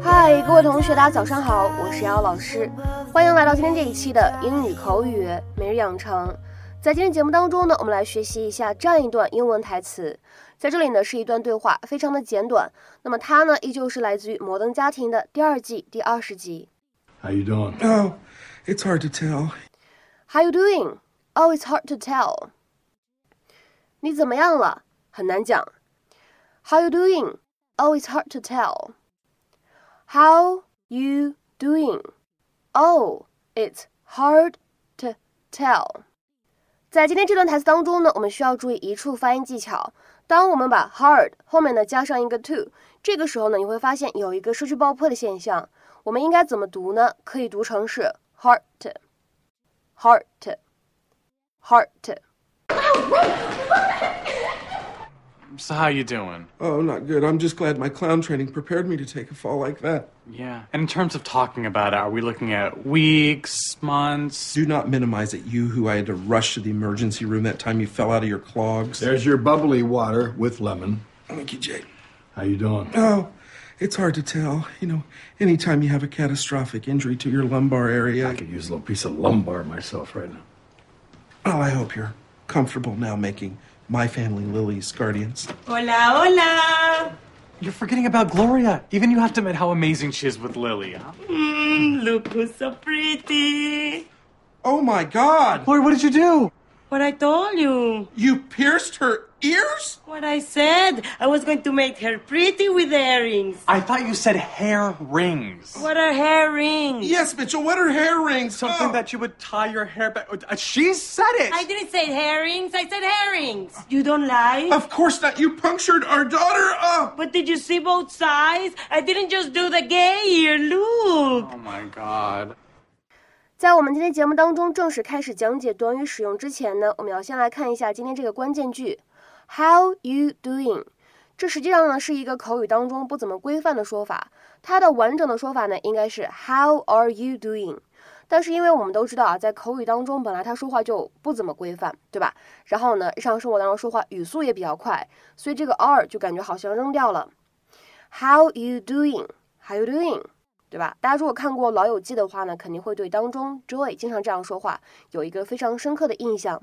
嗨，各位同学，大家早上好，我是瑶瑶老师，欢迎来到今天这一期的英语口语每日养成。在今天节目当中呢，我们来学习一下这样一段英文台词。在这里呢，是一段对话，非常的简短。那么它呢，依旧是来自于《摩登家庭》的第二季第二十集。How you doing? Oh, it's hard to tell. How you doing? Oh, it's hard to tell. 你怎么样了？很难讲。How you doing? Oh, it's hard to tell. How you doing? Oh, it's hard to tell. 在今天这段台词当中呢，我们需要注意一处发音技巧。当我们把 hard 后面呢加上一个 to，这个时候呢，你会发现有一个失去爆破的现象。我们应该怎么读呢？可以读成是 heart。heart, heart. To heart. To So how you doing? Oh, not good. I'm just glad my clown training prepared me to take a fall like that. Yeah. And in terms of talking about it, are we looking at weeks, months? Do not minimize it, you who I had to rush to the emergency room that time you fell out of your clogs. There's your bubbly water with lemon. Thank you, Jade. How you doing? Oh, it's hard to tell. You know, anytime you have a catastrophic injury to your lumbar area. I could use a little piece of lumbar myself right now. Oh, I hope you're comfortable now making my family Lily's guardians. Hola, hola. You're forgetting about Gloria. Even you have to admit how amazing she is with Lily. Huh? Mm, look who's so pretty. Oh my god! Gloria, what did you do? What I told you. You pierced her ears? What I said. I was going to make her pretty with earrings. I thought you said hair rings. What are hair rings? Yes, Mitchell, what are hair rings? Something Oh. that you would tie your hair back. Uh, She said it. I didn't say herrings. I said herrings. You don't lie? Of course not. You punctured our daughter. Oh. But did you see both sides? I didn't just do the gay ear. Look. Oh my god. 在我们今天节目当中正式开始讲解短语使用之前呢，我们要先来看一下今天这个关键句 ，How you doing？这实际上呢是一个口语当中不怎么规范的说法，它的完整的说法呢应该是 How are you doing？但是因为我们都知道啊，在口语当中本来他说话就不怎么规范，对吧？然后呢，日常生活当中说话语速也比较快，所以这个 are 就感觉好像扔掉了。How you doing？How you doing？对吧？大家如果看过《老友记》的话呢，肯定会对当中 Joy 经常这样说话有一个非常深刻的印象。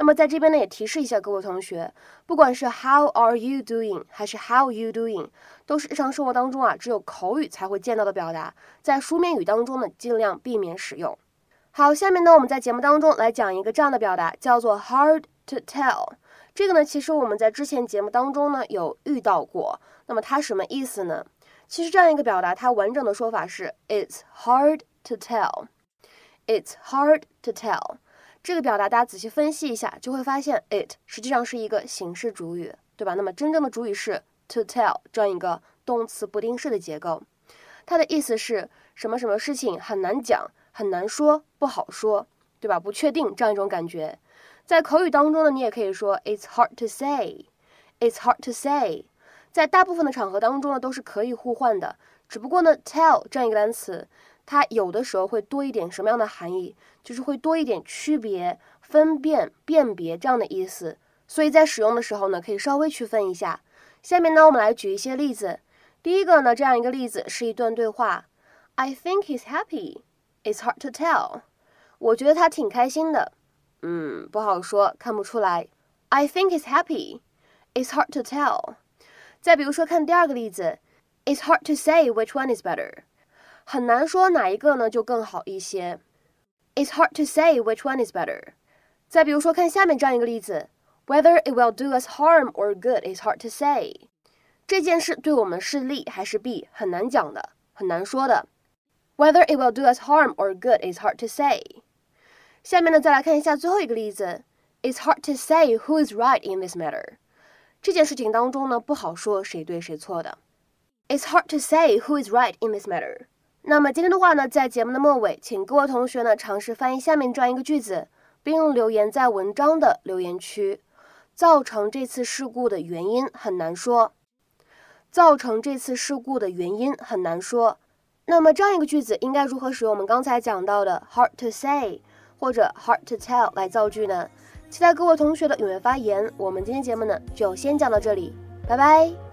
那么在这边呢，也提示一下各位同学，不管是 How are you doing 还是 How you doing，都是日常生活当中啊只有口语才会见到的表达，在书面语当中呢尽量避免使用。好，下面呢我们在节目当中来讲一个这样的表达，叫做 hard to tell。这个呢，其实我们在之前节目当中呢有遇到过。那么它什么意思呢？其实这样一个表达，它完整的说法是 "It's hard to tell." It's hard to tell. 这个表达大家仔细分析一下，就会发现 it 实际上是一个形式主语，对吧？那么真正的主语是 to tell 这样一个动词不定式的结构。它的意思是什么什么事情很难讲、很难说、不好说，对吧？不确定这样一种感觉。在口语当中呢，你也可以说 "It's hard to say." It's hard to say. 在大部分的场合当中呢，都是可以互换的。只不过呢，tell 这样一个单词，它有的时候会多一点什么样的含义？就是会多一点区别、分辨、辨别这样的意思。所以在使用的时候呢，可以稍微区分一下。下面呢，我们来举一些例子。第一个呢，这样一个例子是一段对话：I think he's happy. It's hard to tell. 我觉得他挺开心的。嗯，不好说，看不出来。I think he's happy. It's hard to tell. 再比如说，看第二个例子，It's hard to say which one is better，很难说哪一个呢就更好一些。It's hard to say which one is better。再比如说，看下面这样一个例子，Whether it will do us harm or good is hard to say。这件事对我们是利还是弊，很难讲的，很难说的。Whether it will do us harm or good is hard to say。下面呢，再来看一下最后一个例子，It's hard to say who is right in this matter。这件事情当中呢，不好说谁对谁错的。It's hard to say who is right in this matter。 那么今天的话呢，在节目的末尾，请各位同学呢尝试翻译下面这样一个句子，并留言在文章的留言区。造成这次事故的原因很难说。造成这次事故的原因很难说。那么这样一个句子应该如何使用我们刚才讲到的 hard to say 或者 hard to tell 来造句呢？期待各位同学的踊跃发言。我们今天节目呢就先讲到这里，拜拜。